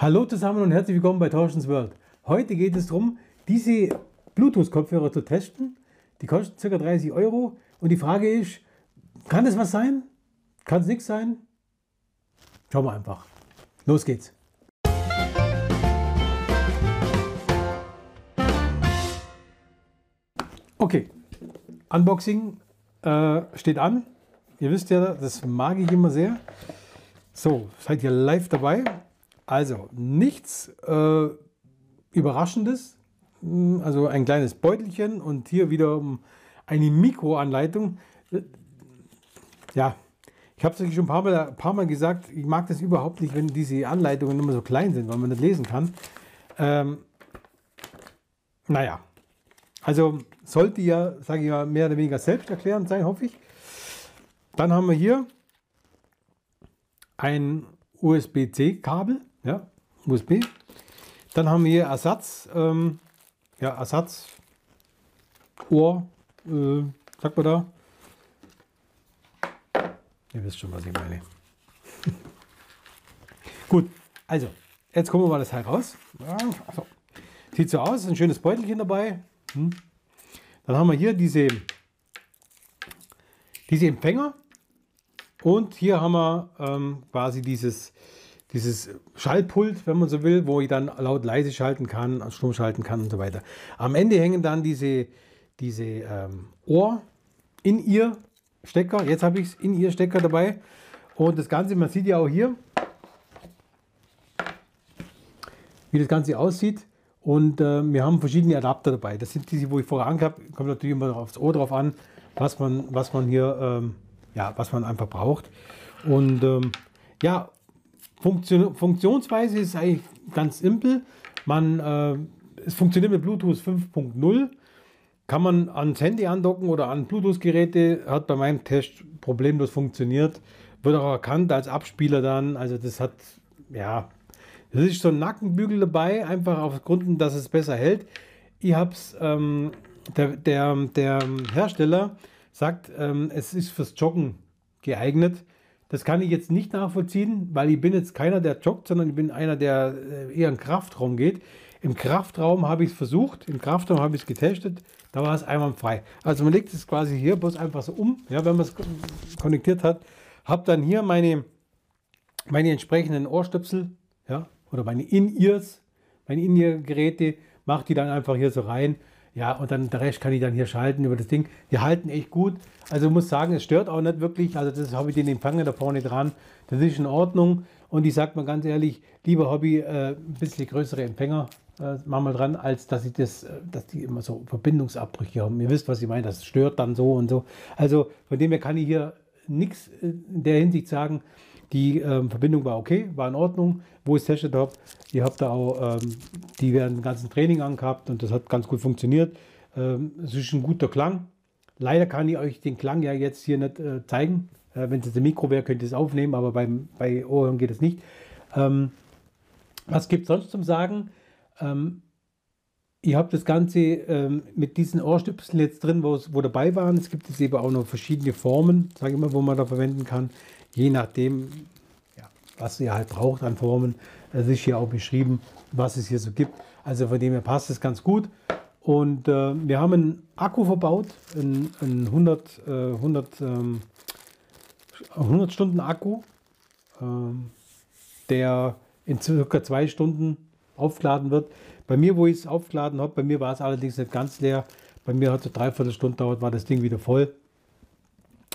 Hallo zusammen und herzlich willkommen bei Torschens World. Heute geht es darum, diese Bluetooth-Kopfhörer zu testen. Die kosten ca. 30 Euro und die Frage ist, kann es was sein? Kann es nichts sein? Schauen wir einfach. Los geht's. Okay, Unboxing äh, steht an. Ihr wisst ja, das mag ich immer sehr. So, seid ihr live dabei? Also nichts äh, Überraschendes. Hm, also ein kleines Beutelchen und hier wieder eine Mikroanleitung. Ja, ich habe es euch schon ein paar, Mal, ein paar Mal gesagt, ich mag das überhaupt nicht, wenn diese Anleitungen immer so klein sind, weil man nicht lesen kann. Ähm, naja, also sollte ja, sage ich mal, mehr oder weniger selbsterklärend sein, hoffe ich. Dann haben wir hier ein USB-C-Kabel ja, USB. Dann haben wir hier Ersatz, ähm, ja, Ersatz Ohr, äh, sagt man da. Ihr wisst schon, was ich meine. Gut, also, jetzt gucken wir mal das Teil raus. Also, sieht so aus, ein schönes Beutelchen dabei. Hm. Dann haben wir hier diese, diese Empfänger. Und hier haben wir ähm, quasi dieses dieses Schaltpult, wenn man so will, wo ich dann laut leise schalten kann, stumm schalten kann und so weiter. Am Ende hängen dann diese, diese ähm, Ohr in ihr Stecker. Jetzt habe ich es in ihr Stecker dabei. Und das Ganze, man sieht ja auch hier, wie das Ganze aussieht. Und äh, wir haben verschiedene Adapter dabei. Das sind diese, wo ich vorher angehabt habe. Kommt natürlich immer aufs Ohr drauf an, was man, was man hier, ähm, ja, was man einfach braucht. Und ähm, ja, Funktion, Funktionsweise ist eigentlich ganz simpel. Man, äh, es funktioniert mit Bluetooth 5.0. Kann man ans Handy andocken oder an Bluetooth-Geräte. Hat bei meinem Test problemlos funktioniert. Wird auch erkannt als Abspieler dann. Also das hat, ja, das ist so ein Nackenbügel dabei, einfach aufgrund, dass es besser hält. Ich habe es, ähm, der, der, der Hersteller sagt, ähm, es ist fürs Joggen geeignet. Das kann ich jetzt nicht nachvollziehen, weil ich bin jetzt keiner, der joggt, sondern ich bin einer, der äh, eher in den Kraftraum geht. Im Kraftraum habe ich es versucht, im Kraftraum habe ich es getestet, da war es einwandfrei. Also man legt es quasi hier bloß einfach so um, ja, wenn man es konnektiert hat. Habe dann hier meine, meine entsprechenden Ohrstöpsel, ja, oder meine In-Ears, meine In-Ear-Geräte, mache die dann einfach hier so rein ja, und dann der Rest kann ich dann hier schalten über das Ding. Die halten echt gut. Also ich muss sagen, es stört auch nicht wirklich. Also das habe ich den Empfänger da vorne dran. Das ist in Ordnung. Und ich sage mal ganz ehrlich, lieber Hobby, äh, ein bisschen größere Empfänger äh, machen wir dran, als dass ich das, äh, dass die immer so Verbindungsabbrüche haben. Ihr wisst, was ich meine, das stört dann so und so. Also von dem her kann ich hier nichts in der Hinsicht sagen. Die ähm, Verbindung war okay, war in Ordnung, wo testet habe. Ihr habt da auch ähm, die während dem ganzen Training angehabt und das hat ganz gut funktioniert. Ähm, es ist ein guter Klang. Leider kann ich euch den Klang ja jetzt hier nicht äh, zeigen. Äh, Wenn es jetzt ein Mikro wäre, könnt ihr es aufnehmen, aber beim, bei Ohren geht es nicht. Ähm, was gibt es sonst zum Sagen? Ähm, ich habe das Ganze ähm, mit diesen Ohrstöpseln jetzt drin, wo dabei waren. Es gibt es eben auch noch verschiedene Formen, sage ich mal, wo man da verwenden kann je nachdem, ja, was ihr halt braucht an Formen. Es ist hier auch beschrieben, was es hier so gibt. Also von dem her passt es ganz gut. Und äh, wir haben einen Akku verbaut, einen, einen 100, äh, 100, ähm, 100 Stunden Akku, ähm, der in circa zwei Stunden aufgeladen wird. Bei mir, wo ich es aufgeladen habe, bei mir war es allerdings nicht ganz leer. Bei mir hat es dreiviertel Stunde dauert, war das Ding wieder voll.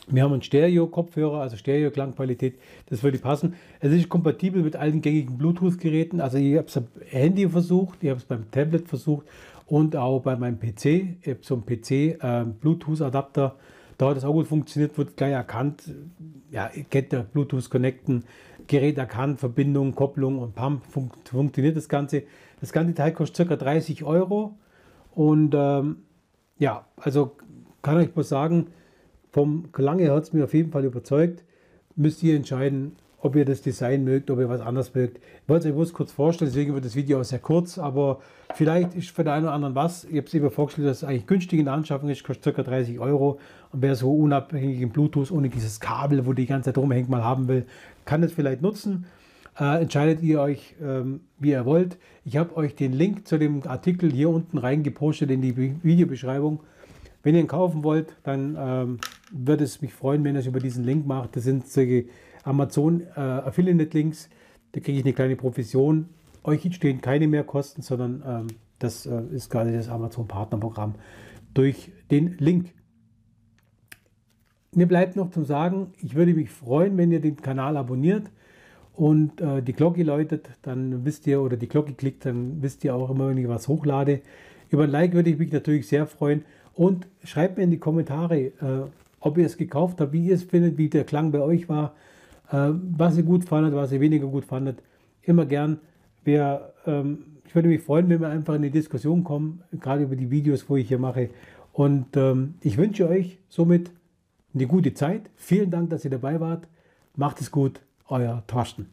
Wir haben einen Stereo-Kopfhörer, also Stereo-Klangqualität, das würde passen. Es ist kompatibel mit allen gängigen Bluetooth-Geräten. Also ich habe es am Handy versucht, ich habe es beim Tablet versucht und auch bei meinem PC. Ich habe so einen PC äh, Bluetooth-Adapter. Da hat es auch gut funktioniert, wird gleich erkannt. Ja, kennt ja Bluetooth connecten, Gerät erkannt, Verbindung, Kopplung und Pump fun funktioniert das Ganze. Das ganze Teil kostet ca. 30 Euro. Und ähm, ja, also kann ich bloß sagen, vom Klang her hat es mir auf jeden Fall überzeugt. Müsst ihr entscheiden, ob ihr das Design mögt, ob ihr was anderes mögt. Ich wollte es euch bloß kurz vorstellen, deswegen wird das Video auch sehr kurz, aber vielleicht ist für den einen oder anderen was. Ich habe es eben vorgestellt, dass es eigentlich günstig in der Anschaffung ist, kostet ca. 30 Euro. Und wer so unabhängig im Bluetooth ohne dieses Kabel, wo die ganze Zeit rumhängt, mal haben will, kann es vielleicht nutzen. Äh, entscheidet ihr euch, ähm, wie ihr wollt. Ich habe euch den Link zu dem Artikel hier unten reingepostet in die Videobeschreibung. Wenn ihr ihn kaufen wollt, dann ähm, würde es mich freuen, wenn ihr es über diesen Link macht. Das sind solche Amazon äh, Affiliate Links. Da kriege ich eine kleine Provision. Euch entstehen keine Mehrkosten, sondern ähm, das äh, ist gerade das Amazon Partnerprogramm durch den Link. Mir bleibt noch zu sagen, ich würde mich freuen, wenn ihr den Kanal abonniert und äh, die Glocke läutet, dann wisst ihr, oder die Glocke klickt, dann wisst ihr auch immer, wenn ich was hochlade. Über ein Like würde ich mich natürlich sehr freuen und schreibt mir in die Kommentare, äh, ob ihr es gekauft habt, wie ihr es findet, wie der Klang bei euch war, äh, was ihr gut fandet, was ihr weniger gut fandet. Immer gern. Wer, ähm, ich würde mich freuen, wenn wir einfach in die Diskussion kommen, gerade über die Videos, wo ich hier mache. Und ähm, ich wünsche euch somit eine gute Zeit. Vielen Dank, dass ihr dabei wart. Macht es gut, euer Thorsten.